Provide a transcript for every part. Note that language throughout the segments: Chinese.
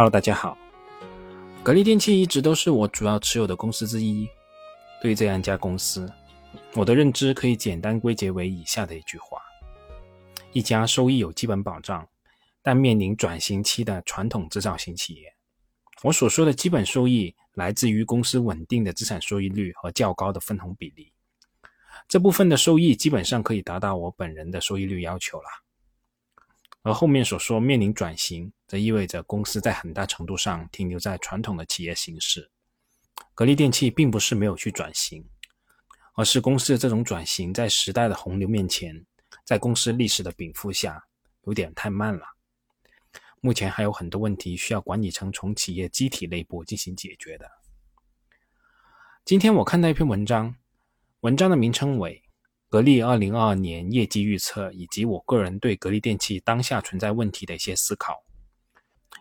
Hello，大家好。格力电器一直都是我主要持有的公司之一。对于这样一家公司，我的认知可以简单归结为以下的一句话：一家收益有基本保障，但面临转型期的传统制造型企业。我所说的基本收益，来自于公司稳定的资产收益率和较高的分红比例。这部分的收益基本上可以达到我本人的收益率要求了。而后面所说面临转型，则意味着公司在很大程度上停留在传统的企业形式。格力电器并不是没有去转型，而是公司的这种转型在时代的洪流面前，在公司历史的禀赋下，有点太慢了。目前还有很多问题需要管理层从企业机体内部进行解决的。今天我看到一篇文章，文章的名称为。格力二零二二年业绩预测以及我个人对格力电器当下存在问题的一些思考。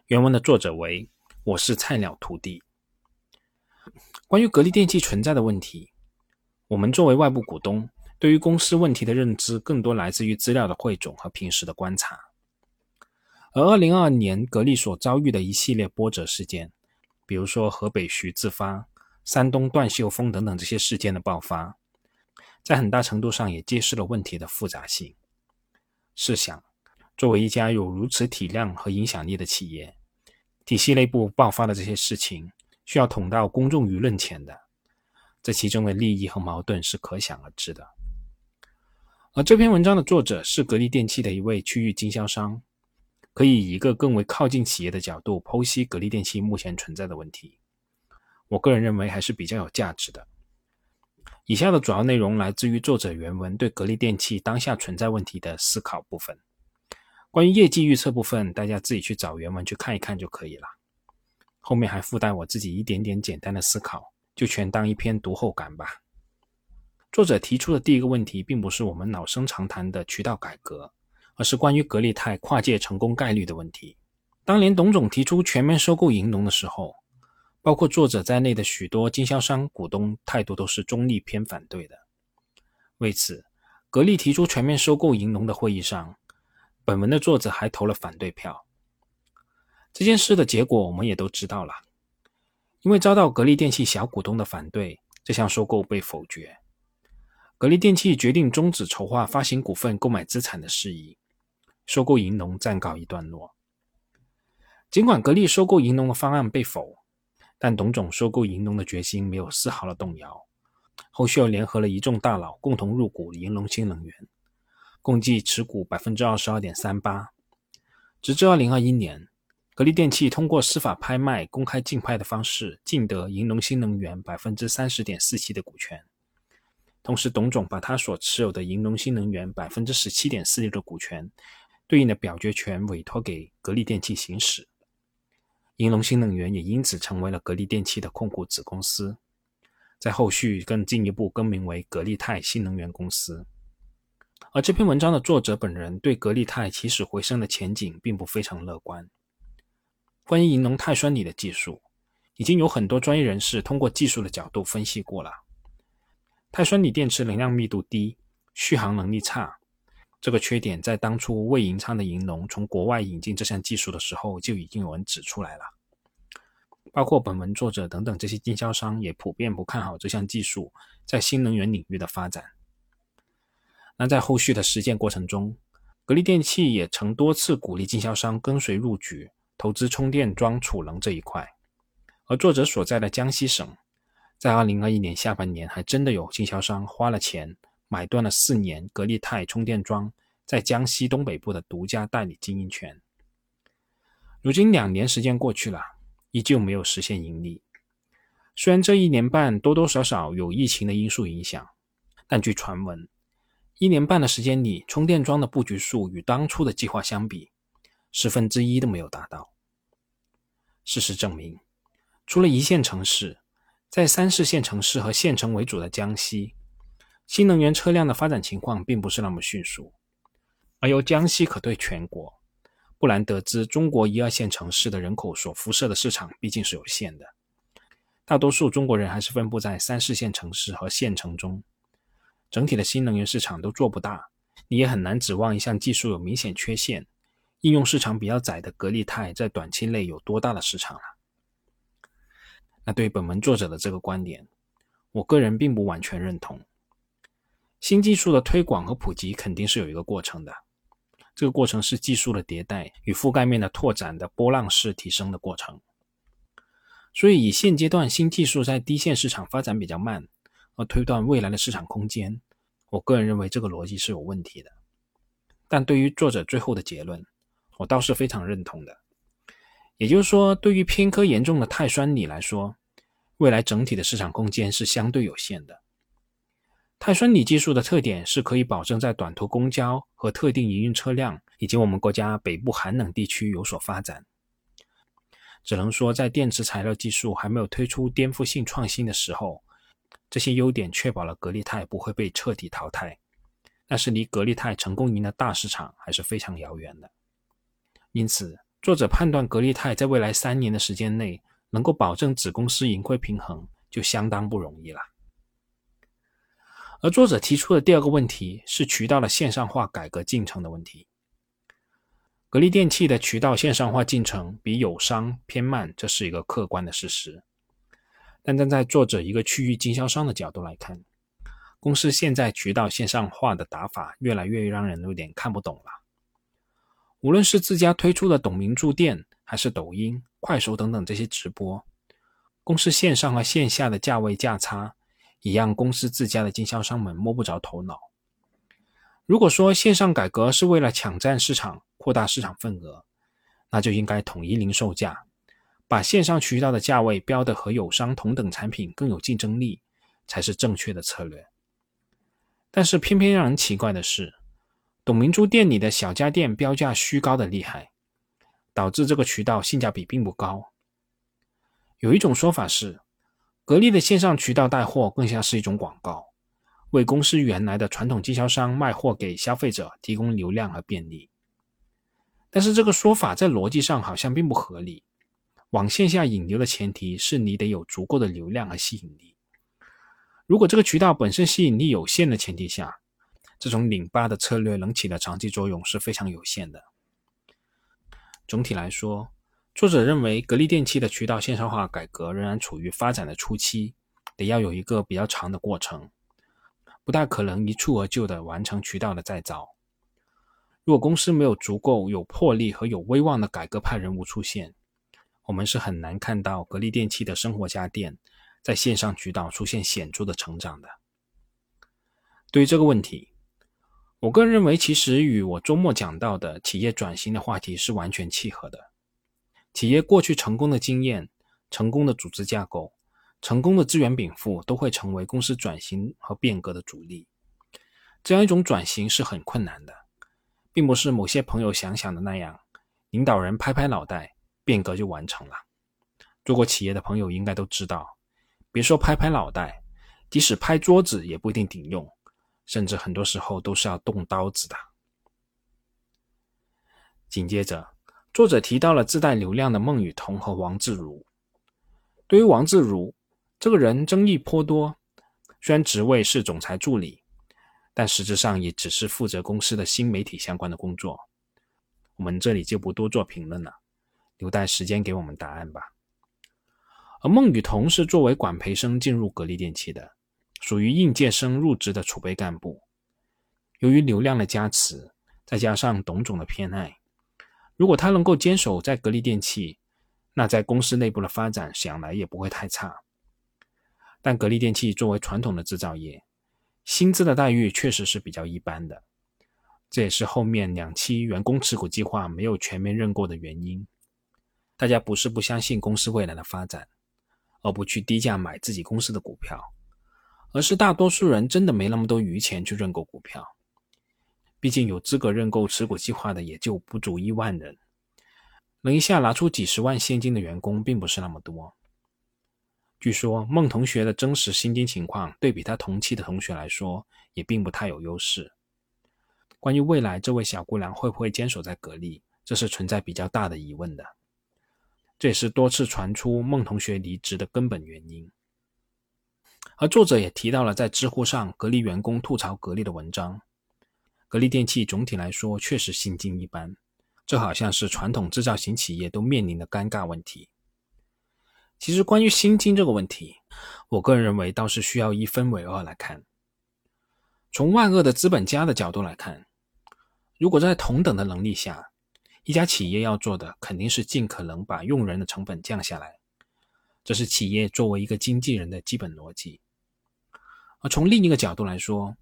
原文的作者为我是菜鸟徒弟。关于格力电器存在的问题，我们作为外部股东，对于公司问题的认知更多来自于资料的汇总和平时的观察。而二零二二年格力所遭遇的一系列波折事件，比如说河北徐自发、山东段秀峰等等这些事件的爆发。在很大程度上也揭示了问题的复杂性。试想，作为一家有如此体量和影响力的企业，体系内部爆发的这些事情，需要捅到公众舆论前的，这其中的利益和矛盾是可想而知的。而这篇文章的作者是格力电器的一位区域经销商，可以以一个更为靠近企业的角度剖析格力电器目前存在的问题。我个人认为还是比较有价值的。以下的主要内容来自于作者原文对格力电器当下存在问题的思考部分。关于业绩预测部分，大家自己去找原文去看一看就可以了。后面还附带我自己一点点简单的思考，就全当一篇读后感吧。作者提出的第一个问题，并不是我们老生常谈的渠道改革，而是关于格力泰跨界成功概率的问题。当年董总提出全面收购银龙的时候。包括作者在内的许多经销商股东态度都是中立偏反对的。为此，格力提出全面收购银龙的会议上，本文的作者还投了反对票。这件事的结果我们也都知道了，因为遭到格力电器小股东的反对，这项收购被否决。格力电器决定终止筹划发行股份购买资产的事宜，收购银龙暂告一段落。尽管格力收购银龙的方案被否。但董总收购银龙的决心没有丝毫的动摇，后续又联合了一众大佬共同入股银龙新能源，共计持股百分之二十二点三八。直至二零二一年，格力电器通过司法拍卖、公开竞拍的方式竞得银龙新能源百分之三十点四七的股权，同时董总把他所持有的银龙新能源百分之十七点四六的股权，对应的表决权委托给格力电器行使。银龙新能源也因此成为了格力电器的控股子公司，在后续更进一步更名为格力泰新能源公司。而这篇文章的作者本人对格力泰起死回生的前景并不非常乐观。关于银龙钛酸锂的技术，已经有很多专业人士通过技术的角度分析过了。钛酸锂电池能量密度低，续航能力差，这个缺点在当初魏银昌的银龙从国外引进这项技术的时候就已经有人指出来了。包括本文作者等等这些经销商也普遍不看好这项技术在新能源领域的发展。那在后续的实践过程中，格力电器也曾多次鼓励经销商跟随入局，投资充电桩储能这一块。而作者所在的江西省，在二零二一年下半年还真的有经销商花了钱买断了四年格力泰充电桩在江西东北部的独家代理经营权。如今两年时间过去了。依旧没有实现盈利。虽然这一年半多多少少有疫情的因素影响，但据传闻，一年半的时间里，充电桩的布局数与当初的计划相比，十分之一都没有达到。事实证明，除了一线城市，在三四线城市和县城为主的江西，新能源车辆的发展情况并不是那么迅速。而由江西可对全国。不难得知，中国一二线城市的人口所辐射的市场毕竟是有限的，大多数中国人还是分布在三四线城市和县城中，整体的新能源市场都做不大，你也很难指望一项技术有明显缺陷，应用市场比较窄的格力泰在短期内有多大的市场了？那对本文作者的这个观点，我个人并不完全认同。新技术的推广和普及肯定是有一个过程的，这个过程是技术的迭代与覆盖面的拓展的波浪式提升的过程。所以，以现阶段新技术在低线市场发展比较慢，而推断未来的市场空间，我个人认为这个逻辑是有问题的。但对于作者最后的结论，我倒是非常认同的。也就是说，对于偏科严重的碳酸锂来说，未来整体的市场空间是相对有限的。碳酸锂技术的特点是可以保证在短途公交和特定营运车辆以及我们国家北部寒冷地区有所发展。只能说，在电池材料技术还没有推出颠覆性创新的时候，这些优点确保了格力泰不会被彻底淘汰。但是，离格力泰成功赢得大市场还是非常遥远的。因此，作者判断格力泰在未来三年的时间内能够保证子公司盈亏平衡，就相当不容易了。而作者提出的第二个问题是渠道的线上化改革进程的问题。格力电器的渠道线上化进程比友商偏慢，这是一个客观的事实。但站在作者一个区域经销商的角度来看，公司现在渠道线上化的打法越来越让人有点看不懂了。无论是自家推出的董明珠店，还是抖音、快手等等这些直播，公司线上和线下的价位价差。也让公司自家的经销商们摸不着头脑。如果说线上改革是为了抢占市场、扩大市场份额，那就应该统一零售价，把线上渠道的价位标的和友商同等产品更有竞争力，才是正确的策略。但是偏偏让人奇怪的是，董明珠店里的小家电标价虚高的厉害，导致这个渠道性价比并不高。有一种说法是。格力的线上渠道带货更像是一种广告，为公司原来的传统经销商卖货给消费者提供流量和便利。但是这个说法在逻辑上好像并不合理。往线下引流的前提是你得有足够的流量和吸引力。如果这个渠道本身吸引力有限的前提下，这种拧巴的策略能起的长期作用是非常有限的。总体来说。作者认为，格力电器的渠道线上化改革仍然处于发展的初期，得要有一个比较长的过程，不大可能一蹴而就的完成渠道的再造。如果公司没有足够有魄力和有威望的改革派人物出现，我们是很难看到格力电器的生活家电在线上渠道出现显著的成长的。对于这个问题，我个人认为，其实与我周末讲到的企业转型的话题是完全契合的。企业过去成功的经验、成功的组织架构、成功的资源禀赋，都会成为公司转型和变革的主力。这样一种转型是很困难的，并不是某些朋友想想的那样，领导人拍拍脑袋，变革就完成了。做过企业的朋友应该都知道，别说拍拍脑袋，即使拍桌子也不一定顶用，甚至很多时候都是要动刀子的。紧接着。作者提到了自带流量的孟羽童和王自如。对于王自如这个人，争议颇多。虽然职位是总裁助理，但实质上也只是负责公司的新媒体相关的工作。我们这里就不多做评论了，留待时间给我们答案吧。而孟羽童是作为管培生进入格力电器的，属于应届生入职的储备干部。由于流量的加持，再加上董总的偏爱。如果他能够坚守在格力电器，那在公司内部的发展想来也不会太差。但格力电器作为传统的制造业，薪资的待遇确实是比较一般的，这也是后面两期员工持股计划没有全面认购的原因。大家不是不相信公司未来的发展，而不去低价买自己公司的股票，而是大多数人真的没那么多余钱去认购股票。毕竟有资格认购持股计划的也就不足一万人，能一下拿出几十万现金的员工并不是那么多。据说孟同学的真实薪金情况对比他同期的同学来说也并不太有优势。关于未来这位小姑娘会不会坚守在格力，这是存在比较大的疑问的。这也是多次传出孟同学离职的根本原因。而作者也提到了在知乎上格力员工吐槽格力的文章。格力电器总体来说确实心境一般，这好像是传统制造型企业都面临的尴尬问题。其实，关于薪金这个问题，我个人认为倒是需要一分为二来看。从万恶的资本家的角度来看，如果在同等的能力下，一家企业要做的肯定是尽可能把用人的成本降下来，这是企业作为一个经纪人的基本逻辑。而从另一个角度来说，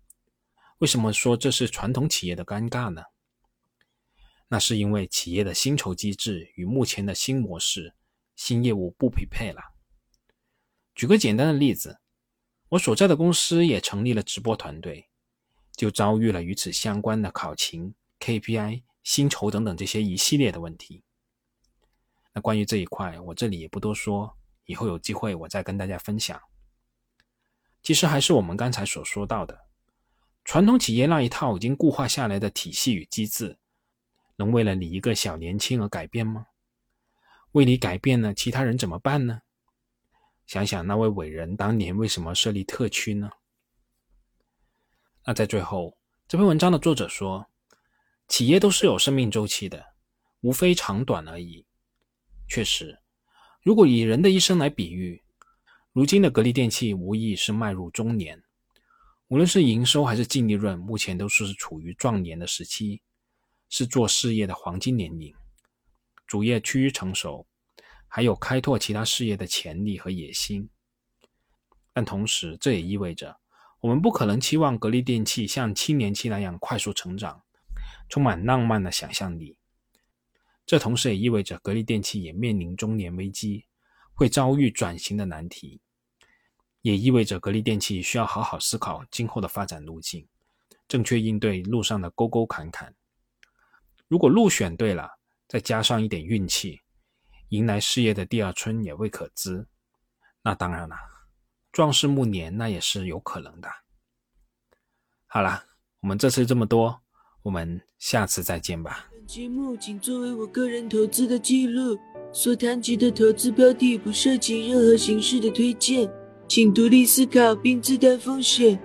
为什么说这是传统企业的尴尬呢？那是因为企业的薪酬机制与目前的新模式、新业务不匹配了。举个简单的例子，我所在的公司也成立了直播团队。就遭遇了与此相关的考勤、KPI、薪酬等等这些一系列的问题。那关于这一块，我这里也不多说，以后有机会我再跟大家分享。其实还是我们刚才所说到的，传统企业那一套已经固化下来的体系与机制，能为了你一个小年轻而改变吗？为你改变了，其他人怎么办呢？想想那位伟人当年为什么设立特区呢？那在最后，这篇文章的作者说，企业都是有生命周期的，无非长短而已。确实，如果以人的一生来比喻，如今的格力电器无疑是迈入中年，无论是营收还是净利润，目前都是处于壮年的时期，是做事业的黄金年龄，主业趋于成熟，还有开拓其他事业的潜力和野心。但同时，这也意味着。我们不可能期望格力电器像青年期那样快速成长，充满浪漫的想象力。这同时也意味着格力电器也面临中年危机，会遭遇转型的难题，也意味着格力电器需要好好思考今后的发展路径，正确应对路上的沟沟坎坎。如果路选对了，再加上一点运气，迎来事业的第二春也未可知。那当然了。壮士暮年，那也是有可能的。好了，我们这次这么多，我们下次再见吧。本节目仅作为我个人投资的记录，所谈及的投资标的不涉及任何形式的推荐，请独立思考并自担风险。